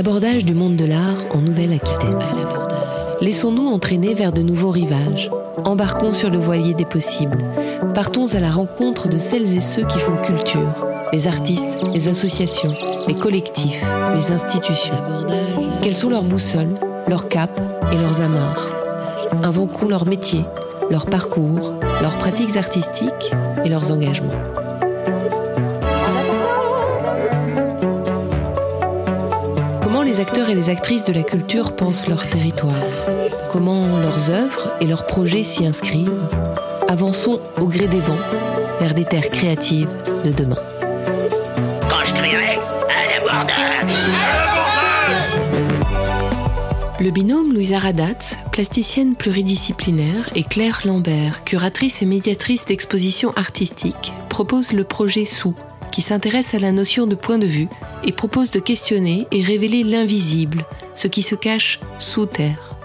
l'abordage du monde de l'art en Nouvelle-Aquitaine. Laissons-nous entraîner vers de nouveaux rivages. Embarquons sur le voilier des possibles. Partons à la rencontre de celles et ceux qui font culture, les artistes, les associations, les collectifs, les institutions. Quelles sont leurs boussoles, leurs capes et leurs amarres? Invoquons leur métier, leur parcours, leurs pratiques artistiques et leurs engagements. Acteurs et les actrices de la culture pensent leur territoire. Comment leurs œuvres et leurs projets s'y inscrivent. Avançons au gré des vents vers des terres créatives de demain. Quand je crierai, à l'abordage Le binôme Louisa Radatz, plasticienne pluridisciplinaire, et Claire Lambert, curatrice et médiatrice d'expositions artistiques, propose le projet Sous, qui s'intéresse à la notion de point de vue et propose de questionner et révéler l'invisible, ce qui se cache sous terre.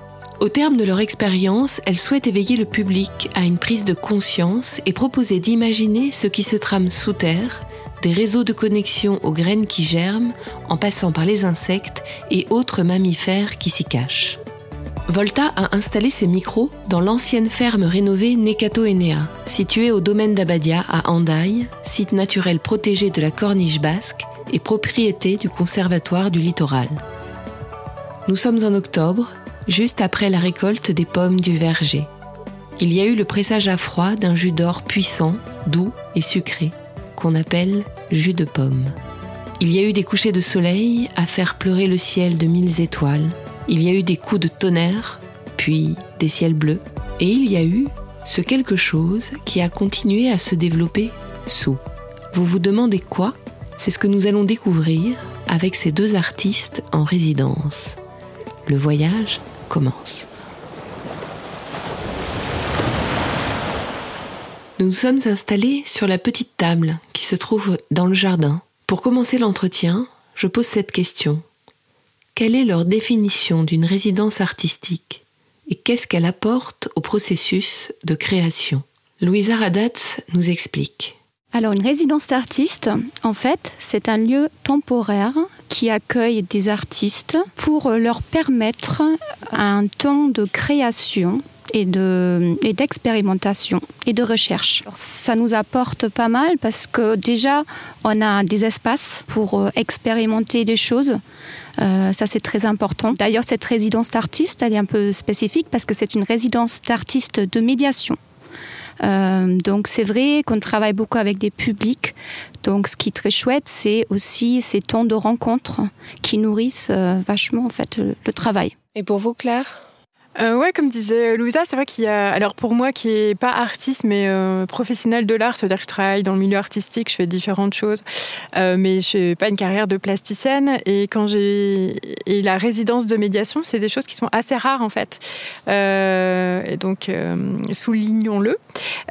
Au terme de leur expérience, elles souhaitent éveiller le public à une prise de conscience et proposer d'imaginer ce qui se trame sous terre, des réseaux de connexion aux graines qui germent, en passant par les insectes et autres mammifères qui s'y cachent. Volta a installé ses micros dans l'ancienne ferme rénovée Nekato Enea, située au domaine d'Abadia à Andaille, site naturel protégé de la Corniche basque et propriété du Conservatoire du littoral. Nous sommes en octobre, juste après la récolte des pommes du verger. Il y a eu le pressage à froid d'un jus d'or puissant, doux et sucré, qu'on appelle jus de pomme. Il y a eu des couchers de soleil à faire pleurer le ciel de mille étoiles. Il y a eu des coups de tonnerre, puis des ciels bleus. Et il y a eu ce quelque chose qui a continué à se développer sous. Vous vous demandez quoi? C'est ce que nous allons découvrir avec ces deux artistes en résidence. Le voyage commence. Nous nous sommes installés sur la petite table qui se trouve dans le jardin. Pour commencer l'entretien, je pose cette question. Quelle est leur définition d'une résidence artistique et qu'est-ce qu'elle apporte au processus de création? Louisa Radatz nous explique. Alors une résidence d'artiste, en fait, c'est un lieu temporaire qui accueille des artistes pour leur permettre un temps de création et de et d'expérimentation et de recherche. Ça nous apporte pas mal parce que déjà on a des espaces pour euh, expérimenter des choses. Euh, ça c'est très important. D'ailleurs cette résidence d'artiste elle est un peu spécifique parce que c'est une résidence d'artiste de médiation. Euh, donc c'est vrai qu'on travaille beaucoup avec des publics. Donc ce qui est très chouette, c'est aussi ces temps de rencontres qui nourrissent euh, vachement en fait le, le travail. Et pour vous, Claire? Euh, ouais, comme disait Louisa, c'est vrai qu'il y a. Alors pour moi, qui est pas artiste mais euh, professionnel de l'art, ça veut dire que je travaille dans le milieu artistique, je fais différentes choses, euh, mais je n'ai pas une carrière de plasticienne. Et quand j'ai et la résidence de médiation, c'est des choses qui sont assez rares en fait. Euh, et donc euh, soulignons-le.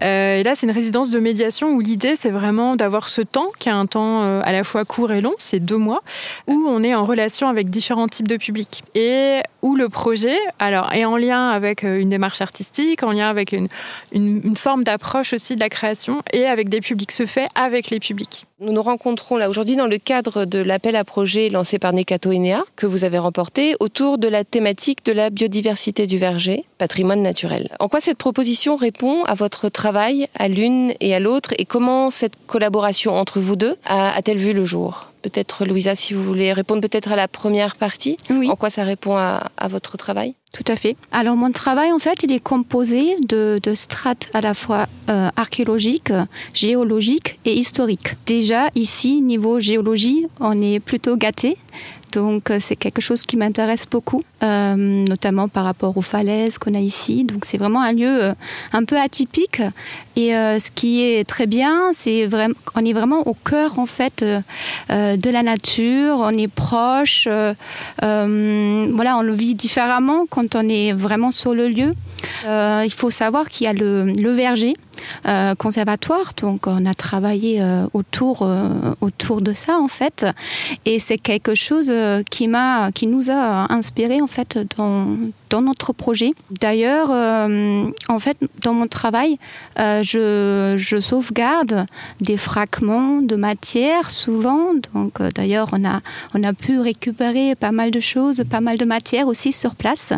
Et là, c'est une résidence de médiation où l'idée c'est vraiment d'avoir ce temps qui est un temps à la fois court et long, c'est deux mois, où on est en relation avec différents types de publics et où le projet, alors est en lien avec euh, une démarche artistique, en lien avec une, forme d'approche aussi de la création et avec des publics se fait avec les publics. Nous nous rencontrons là aujourd'hui dans le cadre de l'appel à projet lancé par Nekato Enea que vous avez remporté autour de la thématique de la biodiversité du verger, patrimoine naturel. En quoi cette proposition répond à votre travail à l'une et à l'autre et comment cette collaboration entre vous deux a-t-elle vu le jour? Peut-être Louisa, si vous voulez répondre peut-être à la première partie. Oui. En quoi ça répond à, à votre travail? Tout à fait. Alors mon travail, en fait, il est composé de, de strates à la fois euh, archéologiques, géologiques et historiques. Déjà, ici, niveau géologie, on est plutôt gâté. Donc euh, c'est quelque chose qui m'intéresse beaucoup, euh, notamment par rapport aux falaises qu'on a ici. Donc c'est vraiment un lieu euh, un peu atypique. Et ce qui est très bien, c'est vraiment, on est vraiment au cœur en fait de la nature. On est proche. voilà, on le vit différemment quand on est vraiment sur le lieu. Il faut savoir qu'il y a le verger euh, conservatoire, donc on a travaillé euh, autour euh, autour de ça en fait, et c'est quelque chose qui m'a qui nous a inspiré en fait dans dans notre projet. D'ailleurs, en fait, dans mon travail, je, je, sauvegarde des fragments de matière souvent. Donc, d'ailleurs, on a, on a pu récupérer pas mal de choses, pas mal de matière aussi sur place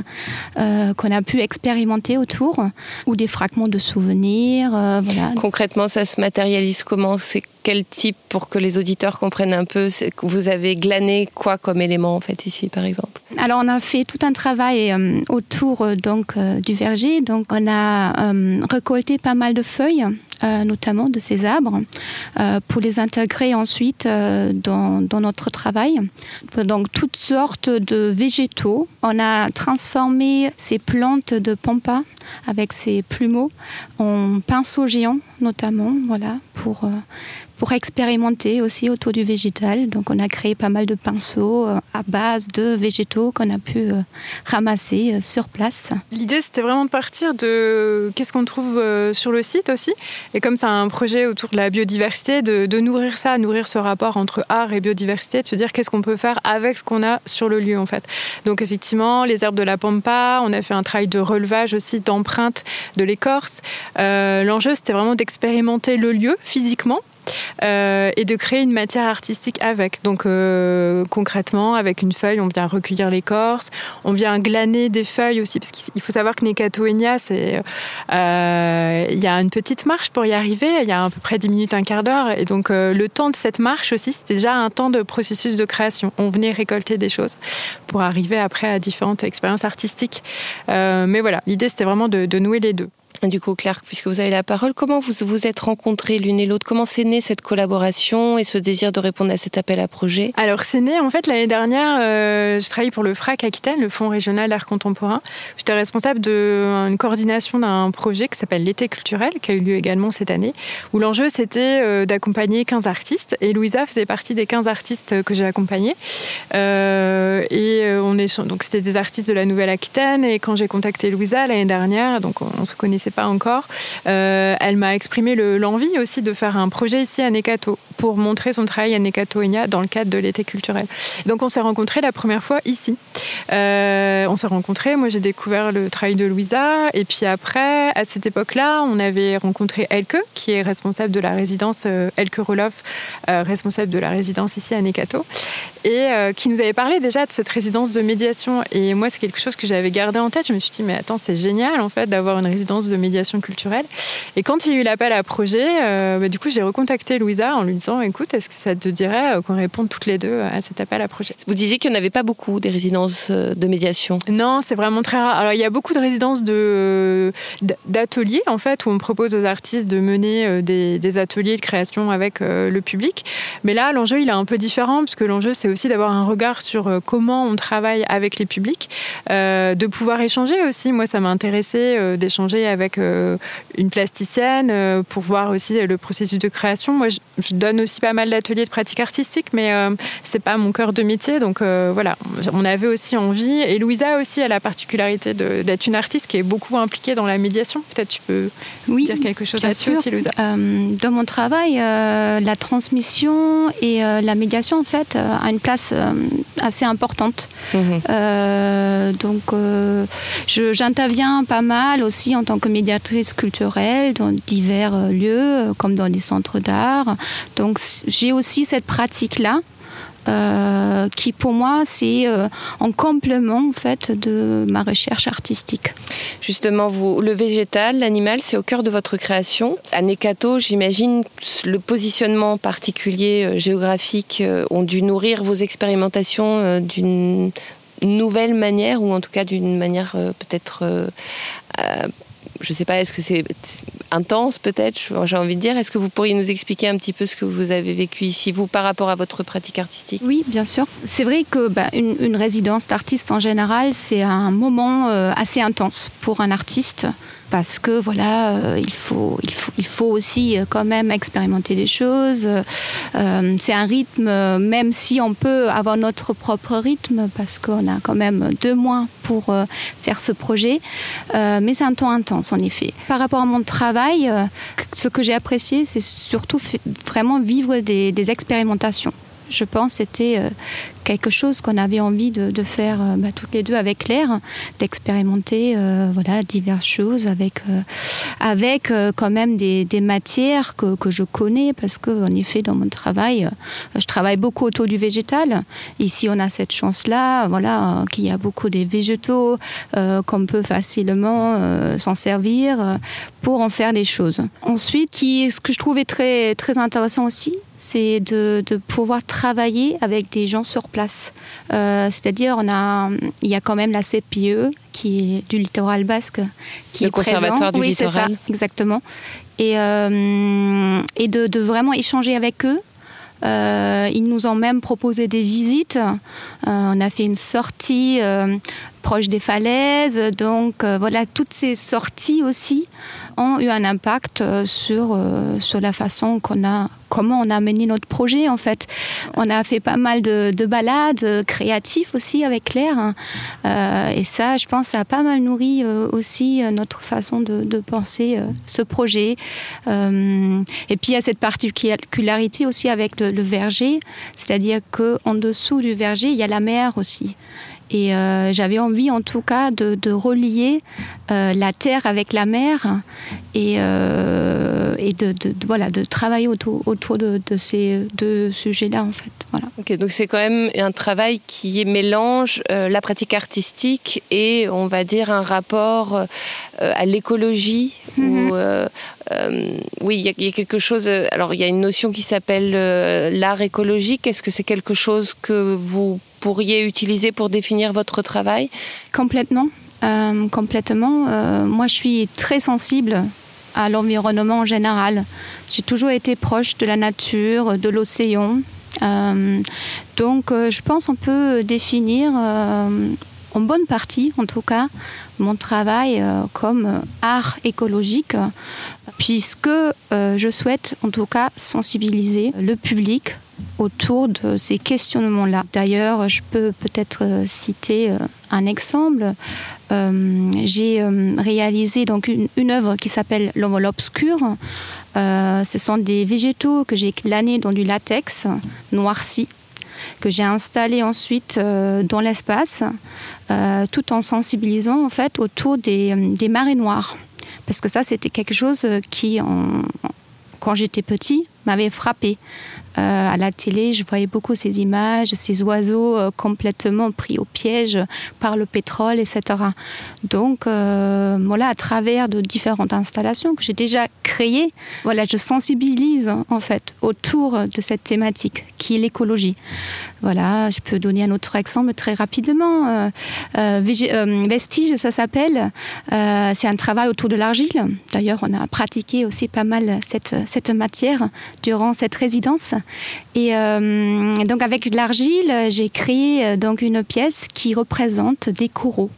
qu'on a pu expérimenter autour, ou des fragments de souvenirs. voilà. Concrètement, ça se matérialise comment? C'est quel type pour que les auditeurs comprennent un peu? Vous avez glané quoi comme élément en fait ici par exemple? Alors on a fait tout un travail euh, autour euh, donc euh, du verger. Donc on a récolté pas mal de feuilles notamment de ces arbres, pour les intégrer ensuite dans, dans, notre travail. Donc toutes sortes de végétaux. On a transformé ces plantes de pampa avec ces plumeaux en pinceaux géants notamment, voilà, pour pour expérimenter aussi autour du végétal. Donc on a créé pas mal de pinceaux euh, à base de végétaux qu'on a pu euh, ramasser euh, sur place. L'idée c'était vraiment de partir de qu'est-ce qu'on trouve sur le site aussi. Et comme c'est un projet autour de la biodiversité, de, nourrir ça, nourrir ce rapport entre art et biodiversité, de se dire qu'est-ce qu'on peut faire avec ce qu'on a sur le lieu en fait. Donc effectivement, les herbes de la pampa, on a fait un travail de relevage aussi, d'empreinte de l'écorce. L'enjeu c'était vraiment d'expérimenter le lieu physiquement euh, et de créer une matière artistique avec. Donc euh, concrètement, avec une feuille, on vient recueillir l'écorce, on vient glaner des feuilles aussi, parce qu'il faut savoir que Nekatoenia, euh, il y a une petite marche pour y arriver, il y a à peu près 10 minutes, un quart d'heure, et donc le temps de cette marche aussi, c'était déjà un temps de processus de création. On venait récolter des choses pour arriver après à différentes expériences artistiques. mais voilà, l'idée c'était vraiment de nouer les deux. Du coup, Claire, puisque vous avez la parole, comment vous vous êtes rencontrés l'une et l'autre? Comment s'est née cette collaboration et ce désir de répondre à cet appel à projet? Alors, c'est né, en fait, l'année dernière, euh, je travaillais pour le FRAC Aquitaine, le Fonds régional d'art contemporain. J'étais responsable d'une coordination d'un projet qui s'appelle l'été culturel, qui a eu lieu également cette année, où l'enjeu, c'était euh, d'accompagner 15 artistes. Et Louisa faisait partie des 15 artistes que j'ai accompagnés. Euh, et on est, donc, c'était des artistes de la Nouvelle-Aquitaine. Et quand j'ai contacté Louisa l'année dernière, donc on se connaissait pas encore, euh, elle m'a exprimé l'envie aussi de faire un projet ici à Nekato pour montrer son travail à Nekato Enya dans le cadre de l'été culturel. Donc on s'est rencontrés la première fois ici. Euh, on s'est rencontrés, moi j'ai découvert le travail de Louisa et puis après, à cette époque-là, on avait rencontré Elke qui est responsable de la résidence, euh, Elke Roloff, responsable de la résidence ici à Nekato et qui nous avait parlé déjà de cette résidence de médiation et moi c'est quelque chose que j'avais gardé en tête. Je me suis dit mais attends c'est génial en fait d'avoir une résidence de médiation culturelle. Et quand il y a eu l'appel à projet, euh, bah, du coup, j'ai recontacté Louisa en lui disant écoute, est-ce que ça te dirait euh, qu'on réponde toutes les deux à cet appel à projet? Vous disiez qu'il n'y en avait pas beaucoup des résidences euh, de médiation Non, c'est vraiment très rare. Alors, il y a beaucoup de résidences de, d'ateliers, en fait, où on propose aux artistes de mener des, ateliers de création avec le public. Mais là, l'enjeu, il est un peu différent, puisque l'enjeu, c'est aussi d'avoir un regard sur comment on travaille avec les publics, de pouvoir échanger aussi. Moi, ça m'a intéressé d'échanger avec avec euh, une plasticienne euh, pour voir aussi le processus de création. Moi, je, donne aussi pas mal d'ateliers de pratique artistique, mais euh, c'est pas mon cœur de métier. Donc voilà, on avait aussi envie. Et Louisa aussi a la particularité d'être une artiste qui est beaucoup impliquée dans la médiation. Peut-être tu peux oui, dire quelque chose là-dessus aussi, Louisa. dans mon travail, la transmission et la médiation, en fait, a une place assez importante. Mhm. donc, j'interviens pas mal aussi en tant que médiatrice culturelle dans divers euh, lieux, euh, comme dans les centres d'art. Donc j'ai aussi cette pratique-là. Euh, qui pour moi c'est en complément en fait de ma recherche artistique. Justement, vous, le végétal, l'animal, c'est au cœur de votre création. À Nekato, j'imagine le positionnement particulier géographique ont dû nourrir vos expérimentations d'une nouvelle manière ou en tout cas d'une manière peut-être je ne sais pas, est-ce que c'est intense peut-être, j'ai envie de dire. Est-ce que vous pourriez nous expliquer un petit peu ce que vous avez vécu ici, vous, par rapport à votre pratique artistique? Oui, bien sûr. C'est vrai que bah, une, résidence d'artiste en général, c'est un moment euh, assez intense pour un artiste parce que voilà, euh, il, faut, il, faut, il faut aussi euh, quand même expérimenter des choses. Euh, c'est un rythme, même si on peut avoir notre propre rythme, parce qu'on a quand même deux mois pour faire ce projet, mais c'est un temps intense en effet. Par rapport à mon travail, ce que j'ai apprécié, c'est surtout vraiment vivre des, expérimentations je pense, c'était euh, quelque chose qu'on avait envie de, faire euh, bah, toutes les deux avec Claire, d'expérimenter euh, voilà, diverses choses avec, euh, avec quand même des, matières que, que je connais parce que en effet dans mon travail, je travaille beaucoup autour du végétal. Ici on a cette chance-là, voilà, euh, qu'il y a beaucoup des végétaux qu'on peut facilement s'en servir pour en faire des choses. Ensuite, ce que je trouvais très, très intéressant aussi, c'est de, de pouvoir travailler avec des gens sur place. Euh, C'est-à-dire, on a, il y a quand même la CPE qui est du littoral basque, qui Le est présent. Conservatoire du oui, c'est ça, littoral. exactement. Et, euh, et de, de vraiment échanger avec eux. Euh, ils nous ont même proposé des visites. On a fait une sortie proche des falaises. Donc voilà, toutes ces sorties aussi ont eu un impact euh, sur, euh, sur la façon qu'on a, comment on a mené notre projet en fait. On a fait pas mal de, de balades euh, créatives aussi avec Claire. hein. Et ça, je pense, a pas mal nourri aussi notre façon de, penser ce projet. Et puis il y a cette particularité aussi avec le, le verger, c'est-à-dire qu'en dessous du verger, il y a la mer aussi. Et euh, j'avais envie en tout cas de, de relier euh, la terre avec la mer et, euh, et de, de- de- voilà, de travailler autour, autour de, ces deux sujets-là en fait. Voilà. Ok, donc c'est quand même un travail qui mélange la pratique artistique et on va dire un rapport à l'écologie. Euh, oui, il y, y a quelque chose. Alors il y a une notion qui s'appelle l'art écologique. Est-ce que c'est quelque chose que vous pourriez utiliser pour définir votre travail? Complètement. Euh, complètement. Euh, moi, je suis très sensible à l'environnement en général. J'ai toujours été proche de la nature, de l'océan. Euh, donc, je pense on peut définir, en bonne partie en tout cas, mon travail comme art écologique, puisque je souhaite en tout cas sensibiliser le public autour de ces questionnements-là. D'ailleurs, je peux peut-être euh, citer euh, un exemple. Euh, J'ai réalisé donc une, œuvre qui s'appelle L'enveloppe obscure. Euh, ce sont des végétaux que j'ai glanés dans du latex noirci que j'ai installé ensuite dans l'espace, tout en sensibilisant en fait autour des, marées noires. Parce que ça, c'était quelque chose qui, quand j'étais petit, m'avait frappé. Euh, à la télé, je voyais beaucoup ces images, ces oiseaux euh, complètement pris au piège par le pétrole, etc. Donc, euh, voilà, à travers de différentes installations que j'ai déjà créées, voilà, je sensibilise en fait autour de cette thématique qui est l'écologie. Voilà, je peux donner un autre exemple très rapidement. Vestige, ça s'appelle. C'est un travail autour de l'argile. D'ailleurs, on a pratiqué aussi pas mal cette matière durant cette résidence. Et euh, donc, avec de l'argile, j'ai créé euh, donc une pièce qui représente des coraux,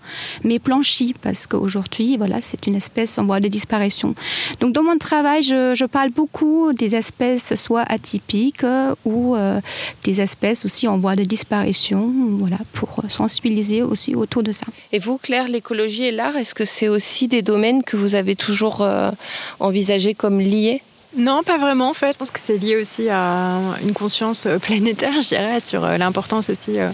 mais blanchis, parce qu'aujourd'hui, voilà, c'est une espèce en voie de disparition. Donc, dans mon travail, je, parle beaucoup des espèces soit atypiques euh, ou des espèces aussi en voie de disparition, voilà, pour sensibiliser aussi autour de ça. Et vous, Claire, l'écologie et l'art, est-ce que c'est aussi des domaines que vous avez toujours envisagés comme liés? Non, pas vraiment en fait. Je pense que c'est lié aussi à une conscience euh, planétaire, je dirais, sur euh, l'importance aussi euh,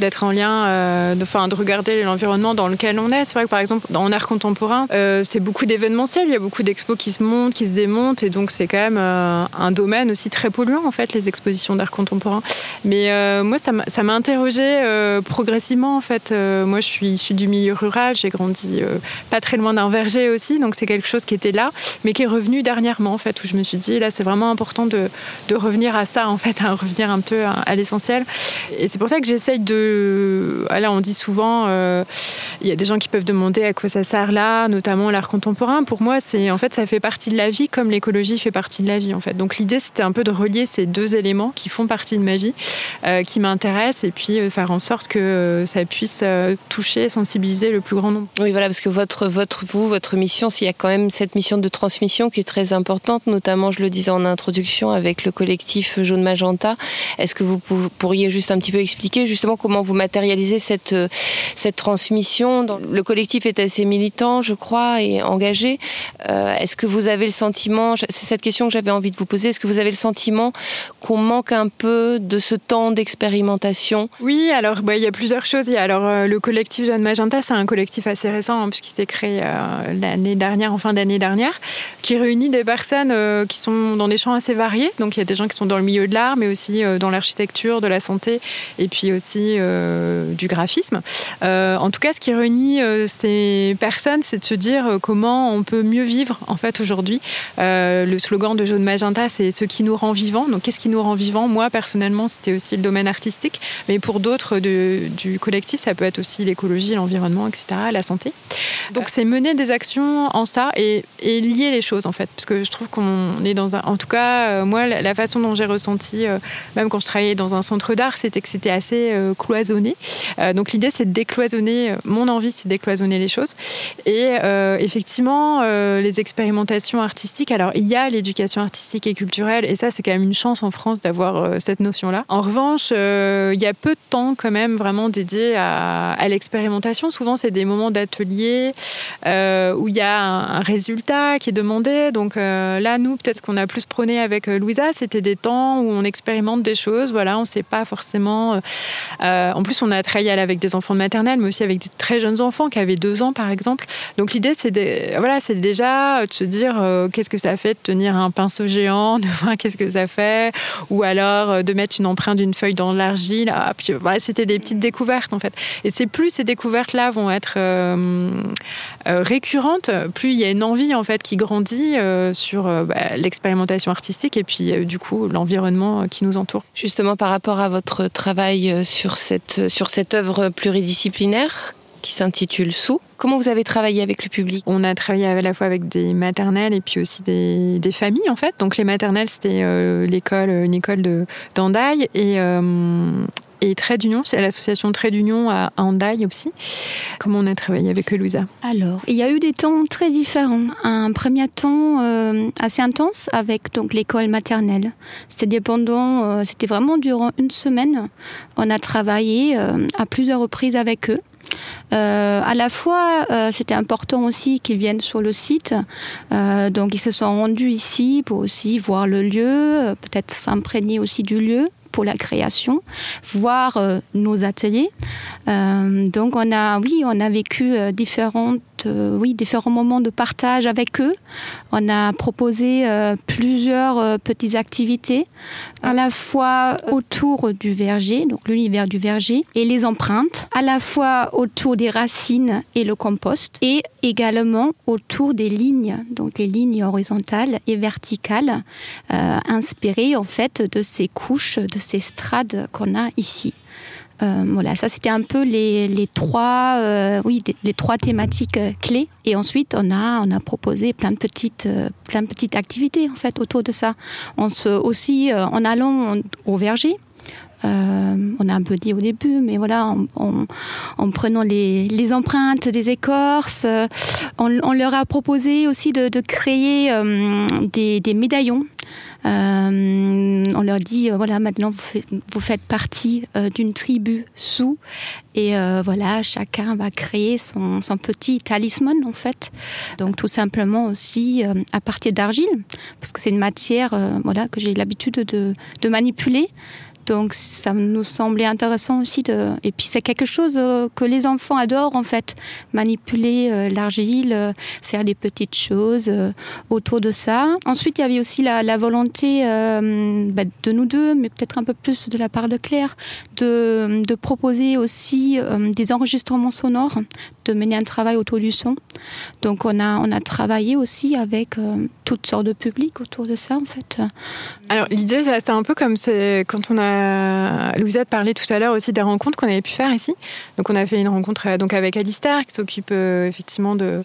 d'être en lien, euh, de, regarder l'environnement dans lequel on est. C'est vrai que par exemple, en art contemporain, euh, c'est beaucoup d'événementiels, il y a beaucoup d'expos qui se montent, qui se démontent, et donc c'est quand même euh, un domaine aussi très polluant en fait, les expositions d'art contemporain. Mais euh, moi, ça m'a interrogée progressivement en fait. Moi, je suis issue du milieu rural, j'ai grandi pas très loin d'un verger aussi, donc c'est quelque chose qui était là, mais qui est revenu dernièrement en fait, où je me suis dit là, c'est vraiment important de, de revenir à ça en fait, à revenir un peu à, à l'essentiel. Et c'est pour ça que j'essaye de. Ah, Là, on dit souvent, euh, il y a des gens qui peuvent demander à quoi ça sert l'art, notamment l'art contemporain. Pour moi, c'est en fait, ça fait partie de la vie, comme l'écologie fait partie de la vie en fait. Donc l'idée, c'était un peu de relier ces deux éléments qui font partie de ma vie, euh, qui m'intéressent, et puis euh, faire en sorte que euh, ça puisse euh, toucher, sensibiliser le plus grand nombre. Oui, voilà, parce que votre, votre, vous, votre mission, s'il y a quand même cette mission de transmission qui est très importante, notamment, je le disais en introduction, avec le collectif Jaune Magenta. Est-ce que vous pou- pourriez juste un petit peu expliquer justement comment comment vous matérialisez cette, cette transmission. Le collectif est assez militant, je crois, et engagé. Est-ce que vous avez le sentiment, c'est cette question que j'avais envie de vous poser, est-ce que vous avez le sentiment qu'on manque un peu de ce temps d'expérimentation? Oui, alors bah, il y a plusieurs choses. Il y a, alors, le collectif Jeanne Magenta, c'est un collectif assez récent, hein, puisqu'il s'est créé l'année dernière, en fin d'année dernière, qui réunit des personnes qui sont dans des champs assez variés. Donc il y a des gens qui sont dans le milieu de l'art, mais aussi dans l'architecture, de la santé, et puis aussi du graphisme. en tout cas, ce qui réunit ces personnes, c'est de se dire comment on peut mieux vivre en fait aujourd'hui. le slogan de Jaune Magenta, c'est ce qui nous rend vivants. Donc qu'est-ce qui nous rend vivants? Moi personnellement, c'était aussi le domaine artistique, mais pour d'autres du collectif, ça peut être aussi l'écologie, l'environnement, etc., la santé. Donc c'est mener des actions en ça et, lier les choses en fait, parce que je trouve qu'on est dans un, en tout cas, euh, moi, la façon dont j'ai ressenti, euh, même quand je travaillais dans un centre d'art, c'était que c'était assez euh, cloisonné. donc l'idée, c'est de décloisonner. Mon envie, c'est de décloisonner les choses. Et effectivement, les expérimentations artistiques. Alors, il y a l'éducation artistique et culturelle, et ça, c'est quand même une chance en France d'avoir cette notion-là. En revanche, il y a peu de temps quand même vraiment dédié à, l'expérimentation. Souvent, c'est des moments d'atelier où il y a un, résultat qui est demandé. Donc là, nous, peut-être qu'on a plus prôné avec euh, Louisa, c'était des temps où on expérimente des choses. Voilà, on ne sait pas forcément. Euh, euh, en plus, on a travaillé avec des enfants de maternelle, mais aussi avec des très jeunes enfants qui avaient deux ans, par exemple. Donc l'idée, c'est voilà, c'est déjà de se dire qu'est-ce que ça fait de tenir un pinceau géant, de voir qu'est-ce que ça fait, ou alors de mettre une empreinte d'une feuille dans l'argile. Ah, c'était des petites découvertes en fait. Et c'est plus ces découvertes-là vont être récurrentes, plus il y a une envie en fait qui grandit sur bah, l'expérimentation artistique et puis euh, du coup l'environnement euh, qui nous entoure. Justement par rapport à votre travail euh, sur sur cette œuvre pluridisciplinaire qui s'intitule Sous. Comment vous avez travaillé avec le public? On a travaillé à la fois avec des maternelles et puis aussi des, familles en fait. Donc les maternelles c'était l'école, une école de d'Andaille et et Trait d'Union, c'est l'association Trait d'Union à Handaï aussi. Comment on a travaillé avec Louisa Alors, il y a eu des temps très différents. Un premier temps euh, assez intense avec donc l'école maternelle. C'était pendant, euh, c'était vraiment durant une semaine. On a travaillé euh, à plusieurs reprises avec eux. à la fois, c'était important aussi qu'ils viennent sur le site. donc, ils se sont rendus ici pour aussi voir le lieu, peut-être s'imprégner aussi du lieu pour la création, voir euh, nos ateliers. Euh, donc on a, oui, on a vécu euh, différentes, oui, différents moments de partage avec eux. On a proposé plusieurs petites activités, à la fois autour du verger, donc l'univers du verger, et les empreintes, à la fois autour des racines et le compost, et également autour des lignes, donc les lignes horizontales et verticales, inspirées en fait de ces couches, de ces strades qu'on a ici. Euh, voilà, ça c'était un peu les, les trois, euh, oui, les trois thématiques euh, clés. Et ensuite, on a, on a proposé plein de petites, plein de petites activités en fait autour de ça. On se, aussi, en allant au verger, on a un peu dit au début, mais voilà, en, prenant les, les, empreintes des écorces, on, leur a proposé aussi de, de créer des, des, médaillons euh, on leur dit euh, voilà maintenant vous, faites, partie euh, d'une tribu sous et voilà chacun va créer son, petit talisman en fait. Donc tout simplement aussi à partir d'argile parce que c'est une matière voilà que j'ai l'habitude de, de manipuler. Donc ça nous semblait intéressant aussi et puis c'est quelque chose euh, que les enfants adorent en fait manipuler euh, l'argile, euh, faire des petites choses autour de ça. Ensuite il y avait aussi la, volonté bah, de nous deux, mais peut-être un peu plus de la part de Claire, de, proposer aussi des enregistrements sonores, de mener un travail autour du son. Donc on a on a travaillé aussi avec toutes sortes de publics autour de ça en fait. Alors l'idée c'est un peu comme quand on a euh, Louisette parlait tout à l'heure aussi des rencontres qu'on avait pu faire ici. Donc on a fait une rencontre euh, donc avec Alistair qui s'occupe euh, effectivement de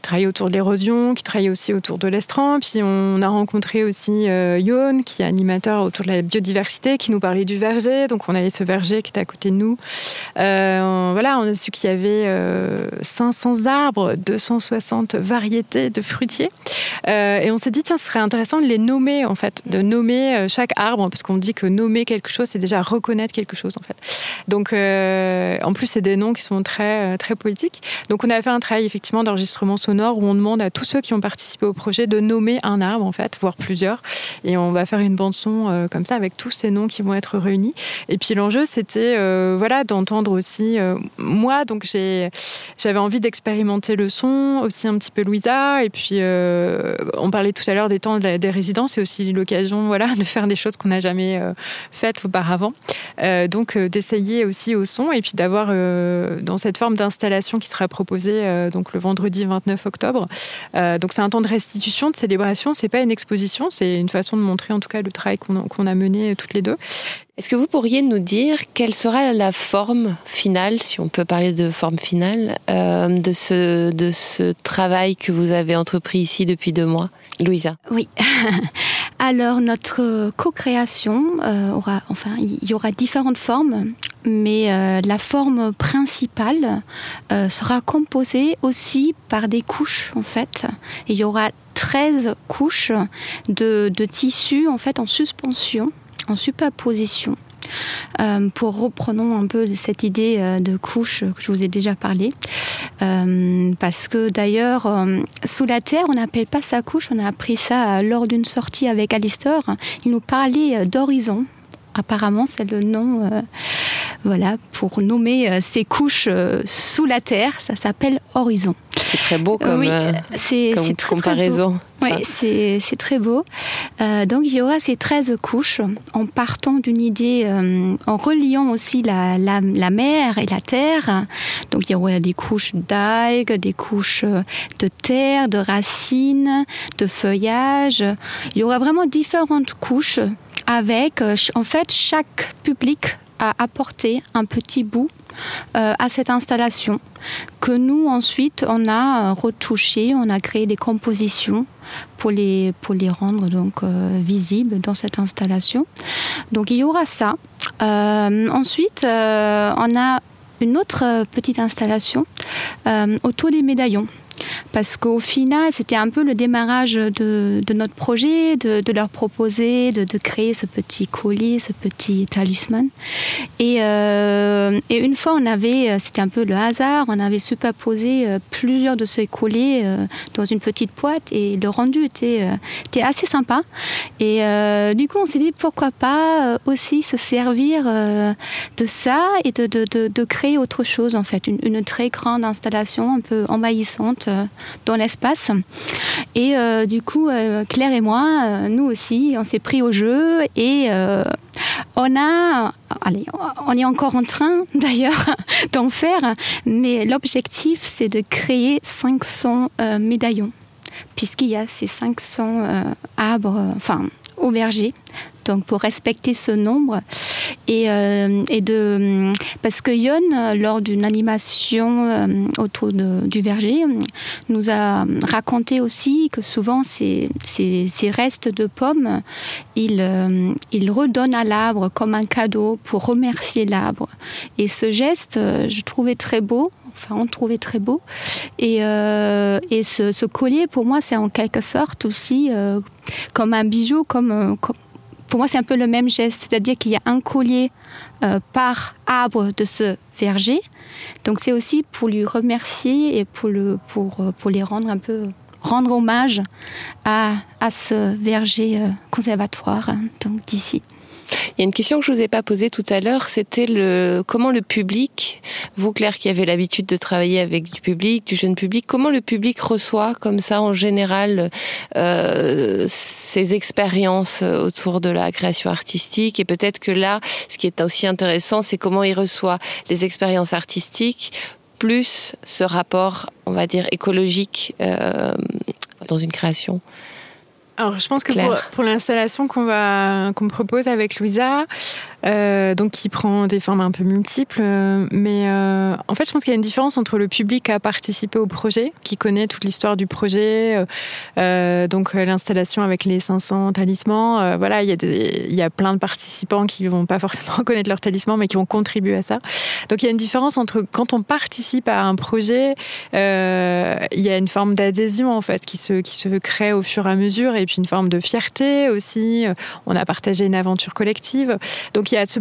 travaillait autour de l'érosion, qui travaillait aussi autour de l'estran. Puis on a rencontré aussi euh, Yon, qui est animateur autour de la biodiversité, qui nous parlait du verger. Donc on avait ce verger qui était à côté de nous. Euh, voilà, on a su qu'il y avait 500 arbres, 260 variétés de fruitiers. et on s'est dit, tiens, ce serait intéressant de les nommer, en fait, de nommer chaque arbre, parce qu'on dit que nommer quelque chose, c'est déjà reconnaître quelque chose, en fait. Donc, en plus, c'est des noms qui sont très, très poétiques. Donc, on a fait un travail, effectivement, d'enregistrement sonore où on demande à tous ceux qui ont participé au projet de nommer un arbre, en fait, voire plusieurs. Et on va faire une bande-son euh, comme ça avec tous ces noms qui vont être réunis. Et puis l'enjeu, c'était euh, voilà, d'entendre aussi, euh, moi, donc j'avais envie d'expérimenter le son, aussi un petit peu Louisa. Et puis, on parlait tout à l'heure des temps des résidences, c'est aussi l'occasion voilà, de faire des choses qu'on n'a jamais faites auparavant. donc, d'essayer aussi au son et puis d'avoir dans cette forme d'installation qui sera proposée donc le vendredi 29 octobre. donc, c'est un temps de restitution, de célébration. C'est pas une exposition, c'est une façon de montrer en tout cas le travail qu'on a, mené toutes les deux. Est-ce que vous pourriez nous dire quelle sera la forme finale, si on peut parler de forme finale, euh, de, ce, de ce travail que vous avez entrepris ici depuis deux mois? Louisa Oui. Alors, notre co-création euh, aura, enfin, il y aura différentes formes, mais euh, la forme principale sera composée aussi par des couches, en fait. il y aura 13 couches de, de tissu en fait en suspension, en superposition. Euh, pour reprenons un peu cette idée euh, de couches que je vous ai déjà parlé. Euh, parce que d'ailleurs, sous la terre, on n'appelle pas ça couche, on a appris ça lors d'une sortie avec Alistair. Il nous parlait d'horizon. Apparemment, c'est le nom voilà, pour nommer ces couches sous la terre. Ça s'appelle horizon. C'est très beau comme, euh, c'est, comparaison. Oui, c'est, très beau. Euh, donc il y aura ces 13 couches en partant d'une idée, euh, en reliant aussi la, la, la, mer et la terre. Donc il y aura des couches d'algues, des couches de terre, de racines, de feuillage. Il y aura vraiment différentes couches avec, en fait, chaque public a apporté un petit bout euh, à cette installation que nous ensuite on a euh, retouché, on a créé des compositions pour les, rendre donc euh, visibles dans cette installation. Donc il y aura ça. ensuite, on a une autre petite installation autour des médaillons parce qu'au final, c'était un peu le démarrage de, notre projet, de, leur proposer de, créer ce petit collier, ce petit talisman. Euh, et, une fois, on avait, c'était un peu le hasard, on avait superposé euh, plusieurs de ces colliers euh, dans une petite boîte et le rendu était, était assez sympa. Et du coup, on s'est dit pourquoi pas aussi se servir de ça et de, créer autre chose en fait, une, une très grande installation un peu envahissante euh, dans l'espace. Et euh, du coup, euh, Claire et moi, nous aussi, on s'est pris au jeu et on a, allez, on est encore en train d'ailleurs d'en faire, mais l'objectif c'est de créer 500 médaillons, puisqu'il y a ces 500 arbres, enfin, au verger donc pour respecter ce nombre. Et, euh, et de parce que Yon lors d'une animation euh, autour du verger nous a raconté aussi que souvent ces, ces, restes de pommes il, euh, il redonne à l'arbre comme un cadeau pour remercier l'arbre. Et ce geste je trouvais très beau enfin on trouvait très beau. Et, et ce, collier pour moi c'est en quelque sorte aussi comme un bijou comme pour moi, c'est un peu le même geste, c'est-à-dire qu'il y a un collier euh, par arbre de ce verger. Donc, c'est aussi pour lui remercier et pour, le, pour, euh, pour les rendre un peu rendre hommage à, à ce verger euh, conservatoire hein, d'ici. Il y a une question que je vous ai pas posée tout à l'heure, c'était le comment le public, vous Claire qui avez l'habitude de travailler avec du public, du jeune public, comment le public reçoit comme ça en général euh, ces expériences autour de la création artistique? Et peut-être que là, ce qui est aussi intéressant, c'est comment il reçoit les expériences artistiques plus ce rapport, on va dire écologique euh, dans une création. Alors, je pense que pour, pour l'installation qu'on va qu'on propose avec Louisa, donc qui prend des formes un peu multiples. mais en fait, je pense qu'il y a une différence entre le public qui a participé au projet, qui connaît toute l'histoire du projet, donc l'installation avec les 500 talismans. voilà, il y, a plein de participants qui vont pas forcément connaître leur talisman, mais qui vont contribuer à ça. Donc il y a une différence entre quand on participe à un projet, euh, il y a une forme d'adhésion en fait qui se, qui se crée au fur et à mesure, et puis une forme de fierté aussi. On a partagé une aventure collective. Donc y a ce,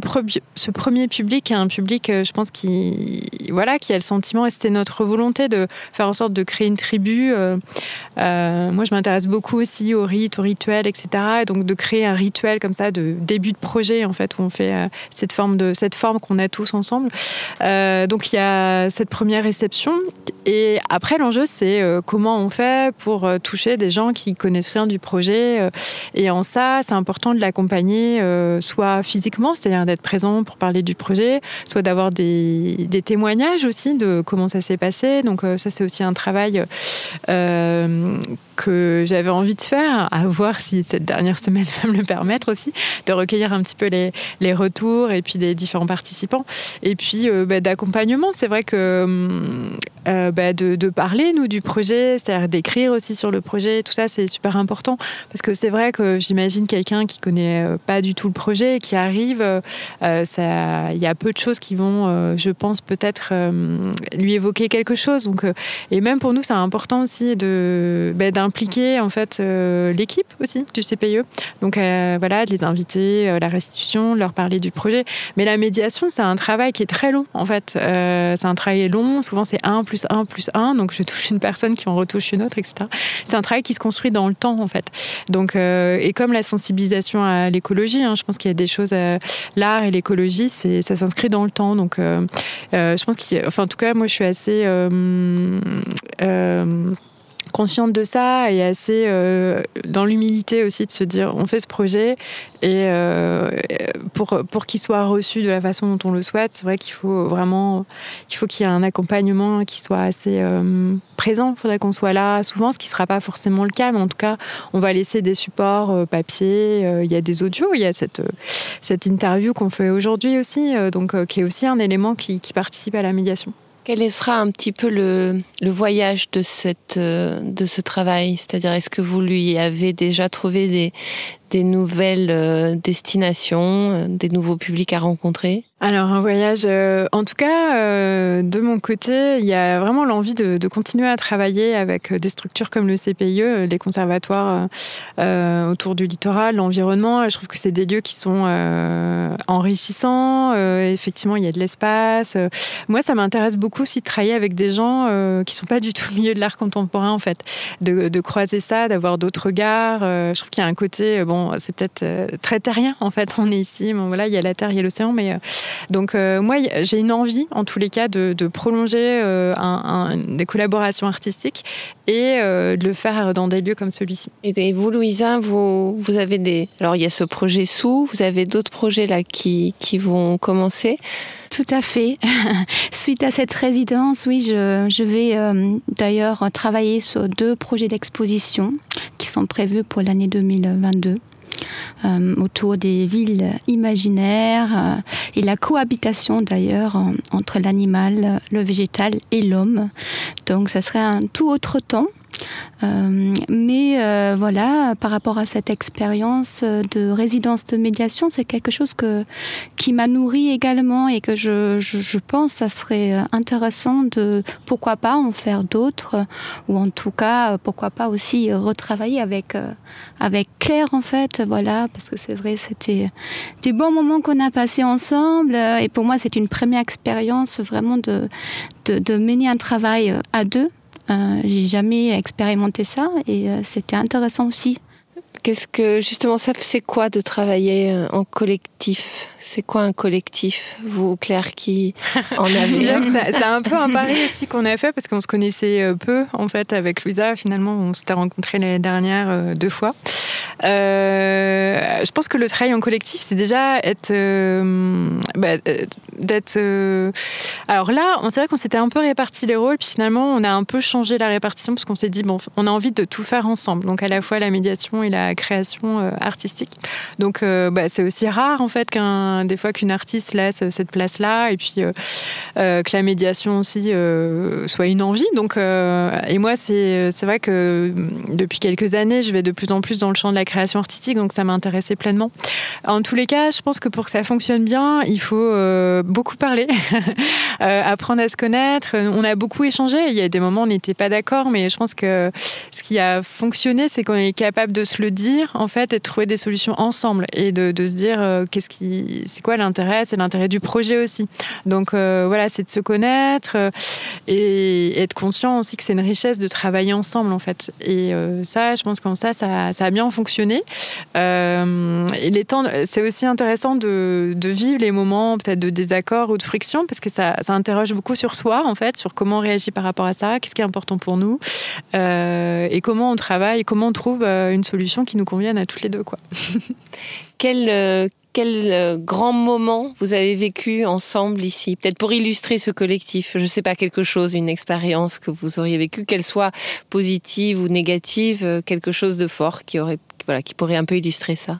ce premier public, un public, euh, je pense, qui, voilà, qui a le sentiment, et c'était notre volonté de faire en sorte de créer une tribu. Euh, moi, je m'intéresse beaucoup aussi aux rites, aux rituels, etc. Et donc de créer un rituel comme ça de début de projet en fait où on fait cette forme forme qu'on a tous ensemble. Euh, donc il y a cette première réception et après l'enjeu c'est euh, comment on fait pour euh, toucher des gens qui connaissent rien du projet et en ça c'est important de l'accompagner soit physiquement, c'est-à-dire d'être présent pour parler du projet, soit d'avoir des, témoignages aussi de comment ça s'est passé. Donc ça c'est aussi un travail que j'avais envie de faire, à voir si cette dernière semaine va me le permettre aussi, de recueillir un petit peu les, retours et puis des différents participants. Et puis euh, bah, d'accompagnement, c'est vrai que euh, bah, de, de, parler, nous, du projet, c'est-à-dire d'écrire aussi sur le projet, tout ça, c'est super important. Parce que c'est vrai que j'imagine quelqu'un qui connaît euh, pas du tout le projet, qui arrive, il y a peu de choses qui vont, je pense, peut-être lui évoquer quelque chose. Et même pour nous, c'est important aussi de, bah, impliquer en fait euh, l'équipe aussi du CPE. Donc euh, voilà, de les inviter, euh, la restitution, leur parler du projet. Mais la médiation, c'est un travail qui est très long en fait. c'est un travail long. Souvent c'est 1 plus 1 plus 1. Donc je touche une personne qui en retouche une autre, etc. C'est un travail qui se construit dans le temps en fait. Donc et comme la sensibilisation à l'écologie, hein, je pense qu'il y a des choses. L'art et l'écologie, c'est ça s'inscrit dans le temps. Donc je pense qu'il, enfin en tout cas moi je suis assez consciente de ça et assez euh, dans l'humilité aussi de se dire on fait ce projet et euh, pour, pour qu'il soit reçu de la façon dont on le souhaite, c'est vrai qu'il faut vraiment il faut qu'il y ait un accompagnement qui soit assez euh, présent. Il faudrait qu'on soit là souvent, ce qui ne sera pas forcément le cas, mais en tout cas, on va laisser des supports papier. il y a des audios, il y a cette, cette interview qu'on fait aujourd'hui aussi, donc qui est aussi un élément qui, qui participe à la médiation. Quel sera un petit peu le, le voyage de, cette, euh, de ce travail? C'est-à-dire, est-ce que vous lui avez déjà trouvé des, des nouvelles euh, destinations, euh, des nouveaux publics à rencontrer? Alors un voyage, euh, en tout cas, de mon côté, il y a vraiment l'envie de, continuer à travailler avec des structures comme le CPIE, les conservatoires autour du littoral, l'environnement. Je trouve que c'est des lieux qui sont enrichissants. effectivement, il y a de l'espace. Moi, ça m'intéresse beaucoup aussi de travailler avec des gens qui sont pas du tout au milieu de l'art contemporain, en fait, de, de croiser ça, d'avoir d'autres regards. je trouve qu'il y a un côté, bon, c'est peut-être euh, très terrien en fait. On est ici, bon, voilà, il y a la terre, il y a l'océan, mais euh, donc euh, moi j'ai une envie en tous les cas de, prolonger des collaborations artistiques et de le faire dans des lieux comme celui-ci. Et vous, Louisa, vous, vous avez des, alors il y a ce projet sous, vous avez d'autres projets là qui, qui vont commencer? Tout à fait. Suite à cette résidence, oui, je, je vais d'ailleurs travailler sur deux projets d'exposition qui sont prévus pour l'année 2022. Euh, autour des villes imaginaires euh, et la cohabitation d'ailleurs entre l'animal, le végétal et l'homme. Donc ça serait un tout autre temps euh, mais euh, voilà, par rapport à cette expérience de résidence de médiation, c'est quelque chose que, qui m'a nourri également et que je, je, je, pense ça serait intéressant de, pourquoi pas, en faire d'autres, ou en tout cas, pourquoi pas aussi retravailler avec, euh, avec Claire en fait, voilà, parce que c'est vrai, c'était des bons moments qu'on a passés ensemble et pour moi, c'est une première expérience vraiment de, de, de mener un travail à deux euh, j'ai jamais expérimenté ça et euh, c'était intéressant aussi. Qu'est-ce que justement ça c'est quoi de travailler euh, en collectif? C'est quoi un collectif Vous Claire qui en avez C'est un peu un pari aussi qu'on a fait parce qu'on se connaissait peu en fait avec Louisa. Finalement, on s'était rencontrés l'année dernière deux fois. euh, Je pense que le travail en collectif, c'est déjà être, euh, bah, euh, d'être. euh, Alors là, on c'est vrai qu'on s'était un peu réparti les rôles, puis finalement, on a un peu changé la répartition parce qu'on s'est dit bon, on a envie de tout faire ensemble. Donc à la fois la médiation et la création euh, artistique. Donc euh, bah, c'est aussi rare en fait qu'un des fois qu'une artiste laisse cette place-là et puis euh, euh, que la médiation aussi euh, soit une envie. Donc euh, et moi c'est vrai que mm, depuis quelques années je vais de plus en plus dans le champ de la création artistique donc ça m'intéressait pleinement. En tous les cas je pense que pour que ça fonctionne bien il faut euh, beaucoup parler, euh, apprendre à se connaître. On a beaucoup échangé. Il y a des moments où on n'était pas d'accord mais je pense que ce qui a fonctionné c'est qu'on est capable de se le dire en fait et de trouver des solutions ensemble et de, se dire euh, qu'est-ce qui c'est quoi l'intérêt? C'est l'intérêt du projet aussi. Donc euh, voilà c'est de se connaître euh, et être conscient aussi que c'est une richesse de travailler ensemble en fait. Et euh, ça je pense qu'en ça, ça ça a bien fonctionné. Les temps c'est aussi intéressant de, vivre les moments peut-être de désaccord ou de friction parce que ça, ça interroge beaucoup sur soi en fait sur comment on réagit par rapport à ça qu'est-ce qui est important pour nous et comment on travaille comment on trouve une solution qui nous convienne à toutes les deux quoi quel euh, grand moment vous avez vécu ensemble ici? Peut-être pour illustrer ce collectif, je ne sais pas, quelque chose, une expérience que vous auriez vécue, qu'elle soit positive ou négative, euh, quelque chose de fort qui, aurait, voilà, qui pourrait un peu illustrer ça.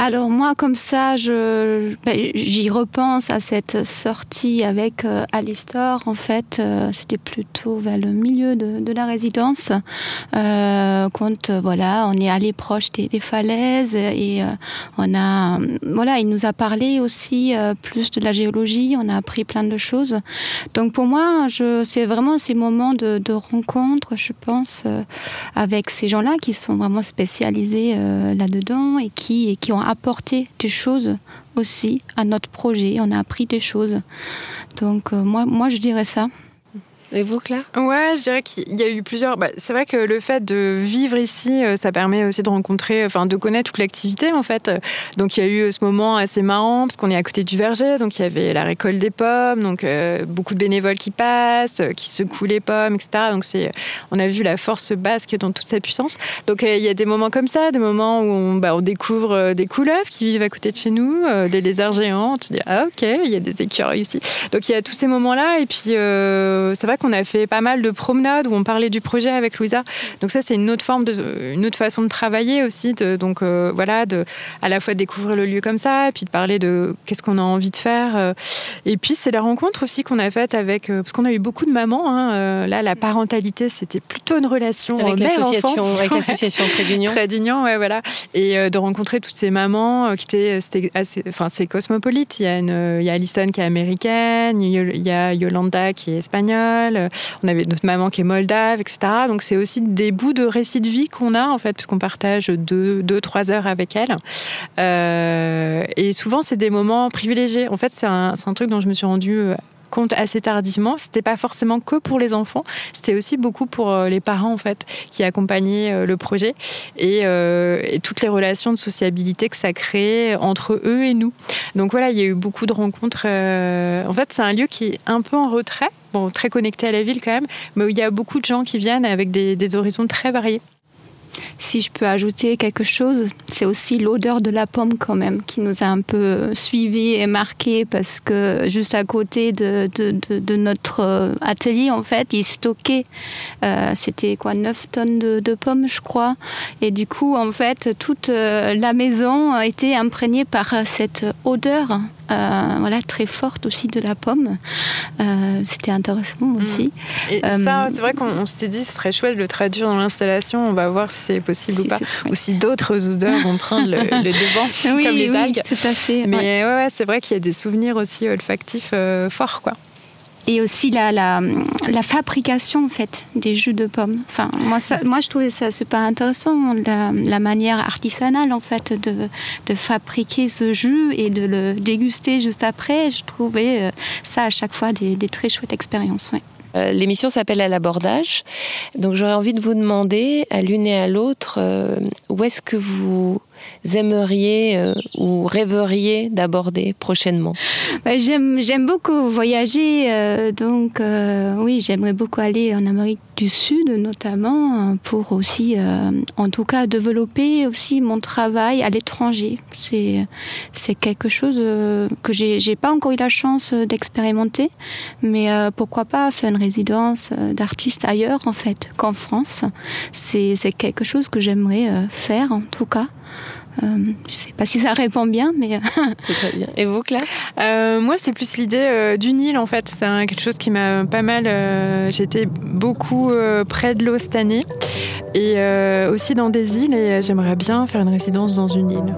Alors moi, comme ça, ben, j'y repense à cette sortie avec euh, Alistair. En fait, euh, c'était plutôt vers le milieu de, la résidence, euh, quand euh, voilà, on est allé proche des, falaises et on a, voilà, il nous a parlé aussi plus de la géologie. On a appris plein de choses. Donc pour moi, je, c'est vraiment ces moments de, de rencontre, je pense, avec ces gens-là qui sont vraiment spécialisés là-dedans et qui, qui ont apporté des choses aussi à notre projet. On a appris des choses. Donc euh, moi, moi, je dirais ça. Et vous, Claire? Ouais, je dirais qu'il y a eu plusieurs. Bah, c'est vrai que le fait de vivre ici, euh, ça permet aussi de rencontrer, enfin, de connaître toute l'activité en fait. Donc il y a eu ce moment assez marrant parce qu'on est à côté du verger, donc il y avait la récolte des pommes, donc euh, beaucoup de bénévoles qui passent, euh, qui secouent les pommes, etc. Donc c'est, on a vu la force basque dans toute sa puissance. Donc il y a des moments comme ça, des moments où on, bah, découvre des couleuvres qui vivent à côté de chez nous, des lézards géants. Tu dis ah ok, il y a des écureuils aussi. Donc il y a tous ces moments-là et puis c'est vrai qu'on a fait pas mal de promenades où on parlait du projet avec Louisa. Donc ça, c'est une autre forme de, une autre façon de travailler aussi. De, donc euh, voilà, de à la fois découvrir le lieu comme ça, et puis de parler de qu'est-ce qu'on a envie de faire. euh. Et puis c'est la rencontre aussi qu'on a faite avec, euh, parce qu'on a eu beaucoup de mamans. hein. Là, la parentalité, c'était plutôt une relation Avec l'association avec l'association Trait d'Union Très d'union, ouais, voilà. Et de rencontrer toutes ces mamans qui étaient, c'était assez, enfin, c'est cosmopolite. Il y a une, il y a Alison qui est américaine, il y a Yolanda qui est espagnole, euh, on avait notre maman qui est moldave, etc. Donc c'est aussi des bouts de récits de vie qu'on a en fait, puisqu'on partage deux, deux, trois heures avec elle. Euh, et souvent c'est des moments privilégiés. En fait, c'est un, un truc dont je me suis rendue euh, compte assez tardivement. C'était pas forcément que pour les enfants, c'était aussi beaucoup pour euh, les parents en fait qui accompagnaient euh, le projet et, euh, et toutes les relations de sociabilité que ça crée entre eux et nous. Donc voilà, il y a eu beaucoup de rencontres. En fait, c'est un lieu qui est un peu en retrait, bon très connecté à la ville quand même, mais où il y a beaucoup de gens qui viennent avec des horizons très variés. Si je peux ajouter quelque chose, c'est aussi l'odeur de la pomme quand même qui nous a un peu suivis et marqué parce que juste à côté de, notre euh, atelier, en fait, ils stockaient, euh, c'était quoi, 9 tonnes de, pommes, je crois. Et du coup, en fait, toute euh, la maison été imprégnée par cette odeur. Euh, voilà, très forte aussi de la pomme. Euh, C'était intéressant aussi. Et Euh, ça, c'est vrai qu'on on s'était dit, ce serait chouette de le traduire dans l'installation. On va voir si c'est possible Si ou pas. c'est- Ou si d'autres odeurs vont prendre le, le devant, Oui, comme les oui, algues. tout à fait. Mais ouais. ouais, ouais, c'est vrai qu'il y a des souvenirs aussi olfactifs forts, quoi. Et aussi la, la, fabrication en fait des jus de pommes. Enfin, moi, moi je trouvais ça super intéressant, la, manière artisanale en fait de, de fabriquer ce jus et de le déguster juste après. Je trouvais euh, ça à chaque fois des, très chouettes expériences. Euh, L'émission s'appelle À l'abordage. Donc j'aurais envie de vous demander, à l'une et à l'autre, euh, où est-ce que vous aimeriez euh, ou rêveriez d'aborder prochainement? Bah, J'aime beaucoup voyager, donc oui, j'aimerais beaucoup aller en Amérique du Sud notamment pour aussi, en tout cas, développer aussi mon travail à l'étranger. C'est c'est quelque chose que j'ai j'ai pas encore eu la chance d'expérimenter, mais pourquoi pas faire une résidence d'artiste ailleurs en fait qu'en France. C'est quelque chose que j'aimerais faire en tout cas. Euh, je ne sais pas si ça répond bien, mais... Euh, c'est très bien. Et vous, Claire? Euh, Moi, c'est plus l'idée d'une île, en fait. C'est quelque chose qui m'a pas mal... J'étais beaucoup près de l'eau cette année, et aussi dans des îles, et j'aimerais bien faire une résidence dans une île.